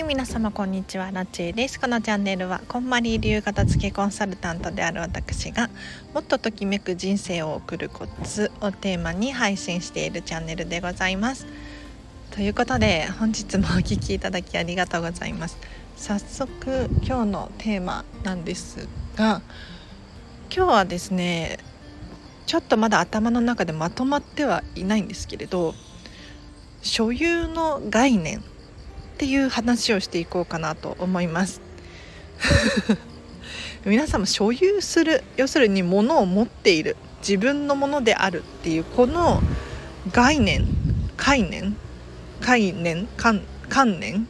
はい皆様こんにちは。ラチェです。このチャンネルはこんまり流片付けコンサルタントである私がもっとときめく人生を送るコツをテーマに配信しているチャンネルでございます。ということで本日もお聴きいただきありがとうございます。早速今日のテーマなんですが今日はですねちょっとまだ頭の中でまとまってはいないんですけれど所有の概念っていう話をしていこうかなと思います 皆様所有する要するに物を持っている自分のものであるっていうこの概念概念概念観観念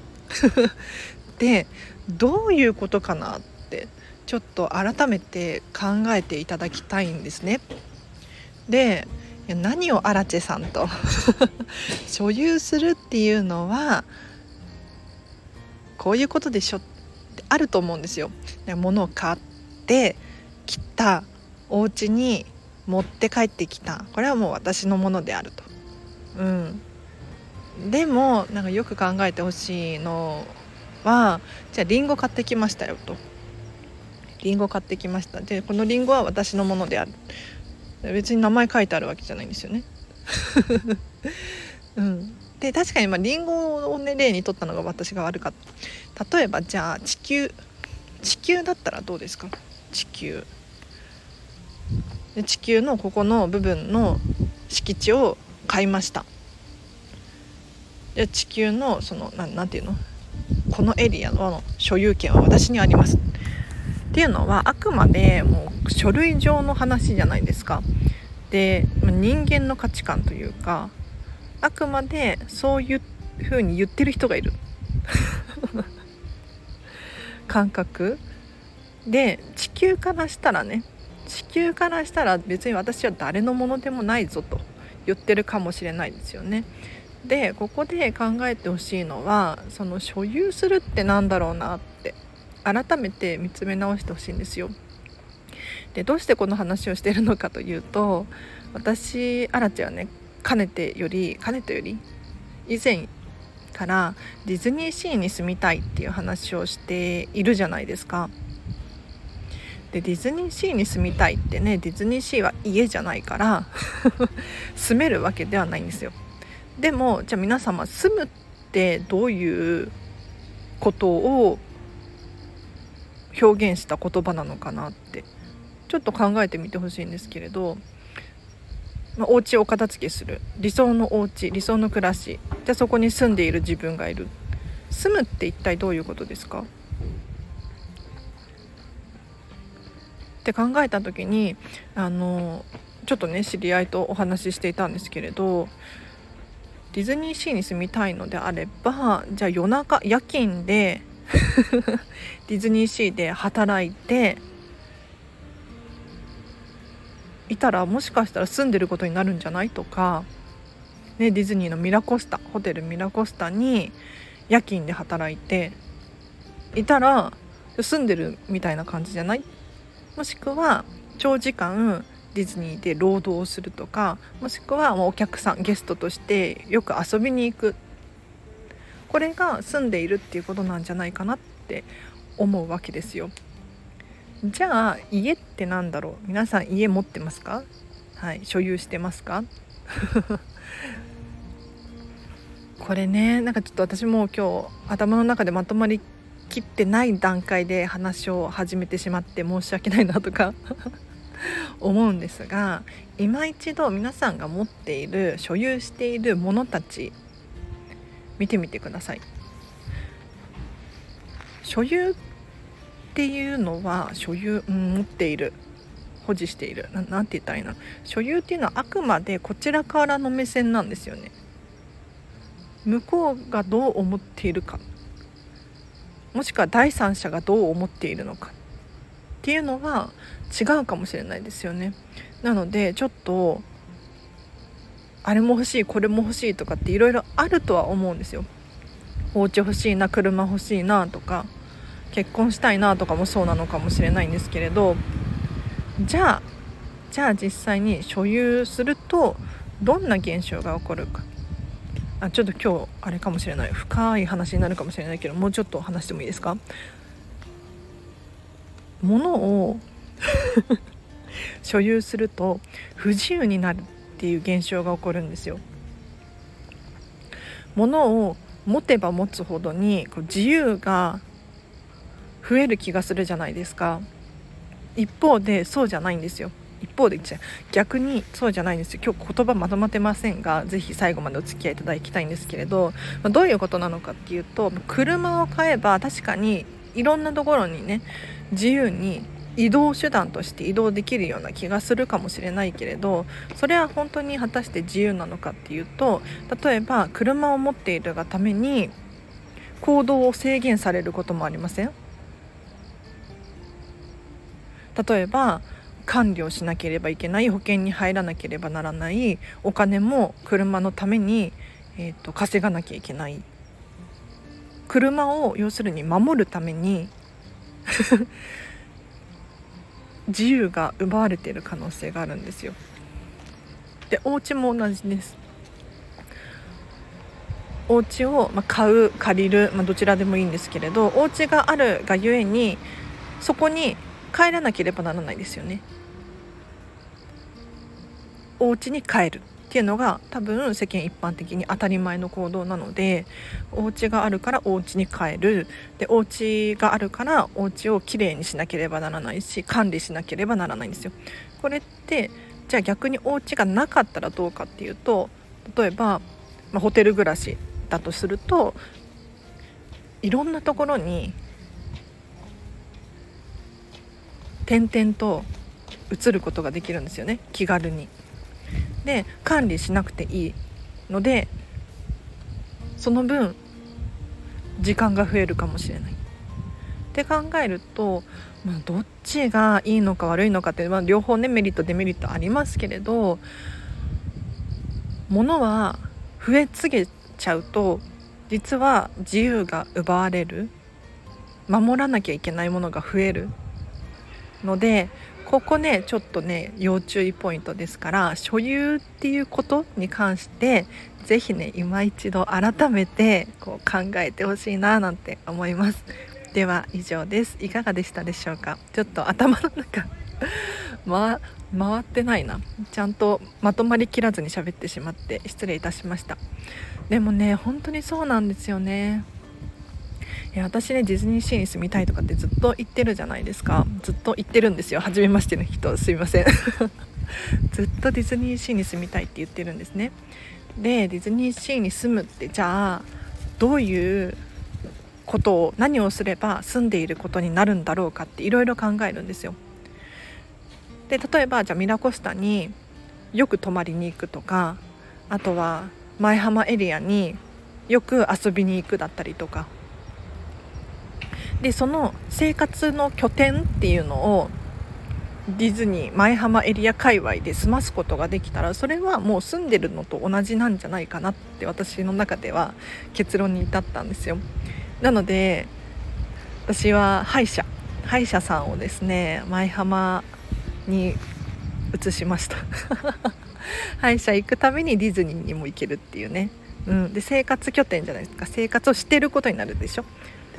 でどういうことかなってちょっと改めて考えていただきたいんですね。で何をアラチェさんと 所有するっていうのはこういうことでしょってあると思うんですよ。物を買って来たお家に持って帰ってきたこれはもう私のものであると。うん、でもなんかよく考えてほしいのはじゃあリンゴ買ってきましたよと。リンゴ買ってきましたでこのリンゴは私のものである別に名前書いてあるわけじゃないんですよね。うん、で確かにまあリンゴをね例にとったのが私が悪かった。例えばじゃあ地球地球だったらどうですか？地球。で地球のここの部分の敷地を買いました。で地球のそのなんていうの？このエリアの所有権は私にあります。っていうのはあくまでもう書類上の話じゃないですか。で人間の価値観というかあくまでそういうふうに言ってる人がいる感覚で地球からしたらね地球からしたら別に私は誰のものでもないぞと言ってるかもしれないですよね。でここで考えてほしいのはその所有するって何だろうなって改めて見つめ直してほしいんですよ。でどうしてこの話をしてるのかというと私アラチはねかねてよりかねてより以前からディズニーシーに住みたいっていう話をしているじゃないですか。でディズニーシーに住みたいってねディズニーシーは家じゃないから 住めるわけではないんですよ。でもじゃあ皆様住むってどういうことを表現した言葉なのかなってちょっと考えてみてほしいんですけれどまあ、お家を片付けする理想のお家理想の暮らし。じゃそこに住んでいる自分がいる。住むって一体どういうことですか？って考えた時にあのちょっとね知り合いとお話ししていたんですけれどディズニーシーに住みたいのであればじゃあ夜中夜勤で ディズニーシーで働いていたらもしかしたら住んでることになるんじゃない？とか、ね、ディズニーのミラコスタホテルミラコスタに夜勤で働いていたら住んでるみたいな感じじゃない？もしくは長時間ディズニーで労働をするとかもしくはお客さんゲストとしてよく遊びに行く。これが住んでいるっていうことなんじゃないかなって思うわけですよ。じゃあ家って何だろう？皆さん家持ってますか？はい所有してますか？これねなんかちょっと私も今日頭の中でまとまりきってない段階で話を始めてしまって申し訳ないなとか 思うんですが今一度皆さんが持っている所有しているものたち見てみてください。所有っっていうのは所有、うん、持っている保持している。何て言ったらいいの？所有っていうのはあくまでこちらからの目線なんですよね。向こうがどう思っているか。もしくは第三者がどう思っているのか。っていうのは違うかもしれないですよね。なのでちょっとあれも欲しいこれも欲しいとかっていろいろあるとは思うんですよ。お家欲しいな車欲しいなとか。結婚したいなとかもそうなのかもしれないんですけれどじゃあじゃあ実際に所有するとどんな現象が起こるか。あちょっと今日あれかもしれない。深い話になるかもしれないけどもうちょっと話してもいいですか？物を 所有すると不自由になるっていう現象が起こるんですよ。物を持てば持つほどにこう自由が増える気がするじゃないですか。一方でそうじゃないんですよ。一方で逆にそうじゃないんですよ。今日言葉まとまってませんが是非最後までお付き合いいただきたいんですけれど、どういうことなのかっていうと車を買えば確かにいろんなところにね自由に移動手段として移動できるような気がするかもしれないけれどそれは本当に果たして自由なのかっていうと例えば車を持っているがために行動を制限されることもありません？例えば管理をしなければいけない保険に入らなければならないお金も車のために、えーと、稼がなきゃいけない車を要するに守るために 自由が奪われている可能性があるんですよ。でお家も同じです。お家を買う借りる、まあ、どちらでもいいんですけれどお家があるがゆえにそこに帰らなければならないですよね。お家に帰るっていうのが多分世間一般的に当たり前の行動なのでお家があるからお家に帰るでお家があるからお家をきれいにしなければならないし管理しなければならないんですよ。これってじゃあ逆にお家がなかったらどうかっていうと例えば、まあ、ホテル暮らしだとするといろんなところに点々と移ることができるんですよね気軽に。で管理しなくていいのでその分時間が増えるかもしれない。って考えると、まあ、どっちがいいのか悪いのかって、まあ、両方ねメリットデメリットありますけれど物は増えすぎちゃうと実は自由が奪われる守らなきゃいけないものが増えるのでここねちょっとね要注意ポイントですから所有っていうことに関して是非ね今一度改めてこう考えてほしいななんて思います。では以上です。いかがでしたでしょうか？ちょっと頭の中 ま回ってないな。ちゃんとまとまりきらずに喋ってしまって失礼いたしました。でもね本当にそうなんですよね。い私ねディズニーシーに住みたいとかってずっと言ってるじゃないですか。ずっと言ってるんですよ。初めましての人。すいません。ずっとディズニーシーに住みたいって言ってるんですね。でディズニーシーに住むってじゃあどういうことを何をすれば住んでいることになるんだろうかっていろいろ考えるんですよ。で例えばじゃあミラコスタによく泊まりに行くとかあとは舞浜エリアによく遊びに行くだったりとか。でその生活の拠点っていうのをディズニー舞浜エリア界隈で済ますことができたらそれはもう住んでるのと同じなんじゃないかなって私の中では結論に至ったんですよ。なので私は歯医者歯医者さんをですね舞浜に移しました。歯医者行くためにディズニーにも行けるっていうね、うん、で生活拠点じゃないですか。生活をしてることになるでしょ。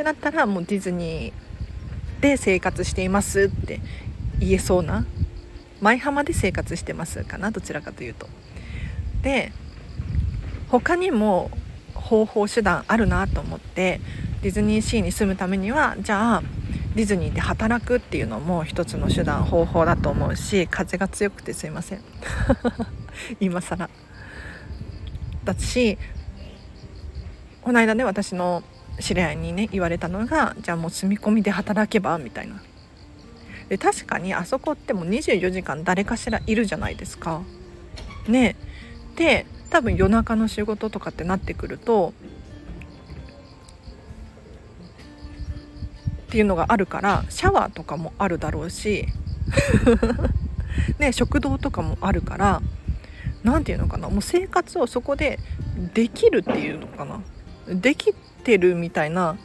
ってなったらもうディズニーで生活していますって言えそうな舞浜で生活してますかなどちらかというと。で他にも方法手段あるなと思ってディズニーシーに住むためにはじゃあディズニーで働くっていうのも一つの手段方法だと思うし風が強くてすいません 今更だしこの間ね私の知り合いにね言われたのがじゃあもう住み込みで働けばみたいな。で確かにあそこってもう24時間誰かしらいるじゃないですか。ね。で多分夜中の仕事とかってなってくるとっていうのがあるからシャワーとかもあるだろうしね食堂とかもあるから何て言うのかな。もう生活をそこでできるっていうのかな。できてるみたいな。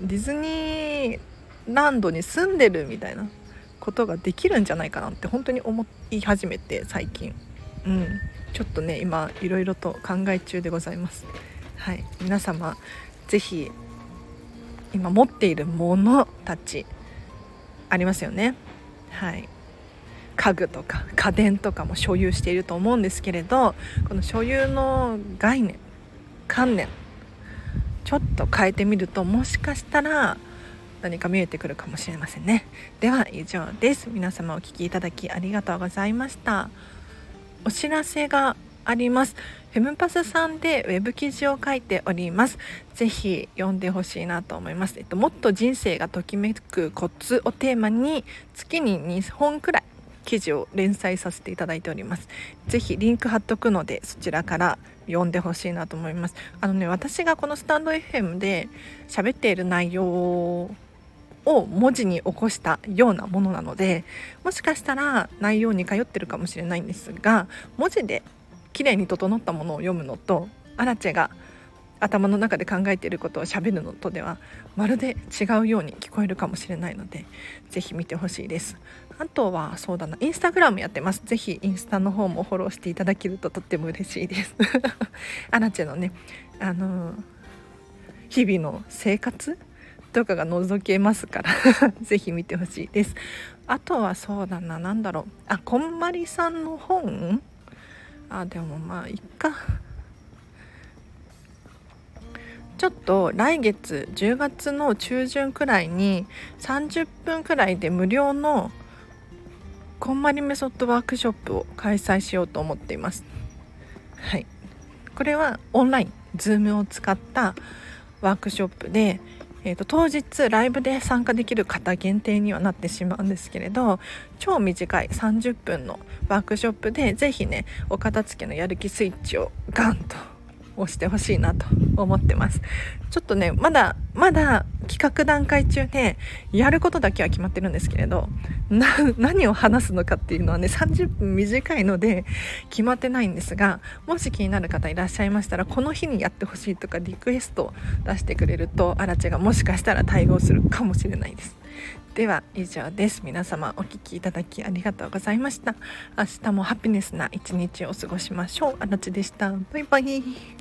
ディズニーランドに住んでるみたいなことができるんじゃないかなって本当に思い始めて最近。うん。ちょっとね今いろいろと考え中でございます。はい。皆様是非今持っているものたちありますよね。はい。家具とか家電とかも所有していると思うんですけれどこの所有の概念観念ちょっと変えてみるともしかしたら何か見えてくるかもしれませんね。では以上です。皆様お聴きいただきありがとうございました。お知らせがあります。フェムパスさんでウェブ記事を書いております。ぜひ読んでほしいなと思います、えっと、もっと人生がときめくコツをテーマに月に2本くらい記事を連載させていただいております。ぜひリンク貼っとくのでそちらから読んでほしいなと思います。あのね私がこのスタンド FM で喋っている内容を文字に起こしたようなものなのでもしかしたら内容に通ってるかもしれないんですが文字で綺麗に整ったものを読むのとアラチェが頭の中で考えていることをしゃべるのとではまるで違うように聞こえるかもしれないので是非見てほしいです。あとはそうだなインスタグラムやってます。是非インスタの方もフォローしていただけるととっても嬉しいです。アラチェのねあの日々の生活とかが覗けますから 是非見てほしいです。あとはそうだな何だろう。あこんまりさんの本？あでもまあいっか。ちょっと来月10月の中旬くらいに30分くらいで無料のこんまりメソッドワークショップを開催しようと思っています。はい、これはオンライン Zoom を使ったワークショップで、えーと、当日ライブで参加できる方限定にはなってしまうんですけれど超短い30分のワークショップで是非ねお片付けのやる気スイッチをガンとをしてほしいなと思ってます。ちょっとねまだまだ企画段階中でやることだけは決まってるんですけれど何を話すのかっていうのはね30分短いので決まってないんですがもし気になる方いらっしゃいましたらこの日にやってほしいとかリクエストを出してくれるとアラチェがもしかしたら対応するかもしれないです。では以上です。皆様お聴きいただきありがとうございました。明日もハピネスな一日を過ごしましょう。あらちでした。バイバイ。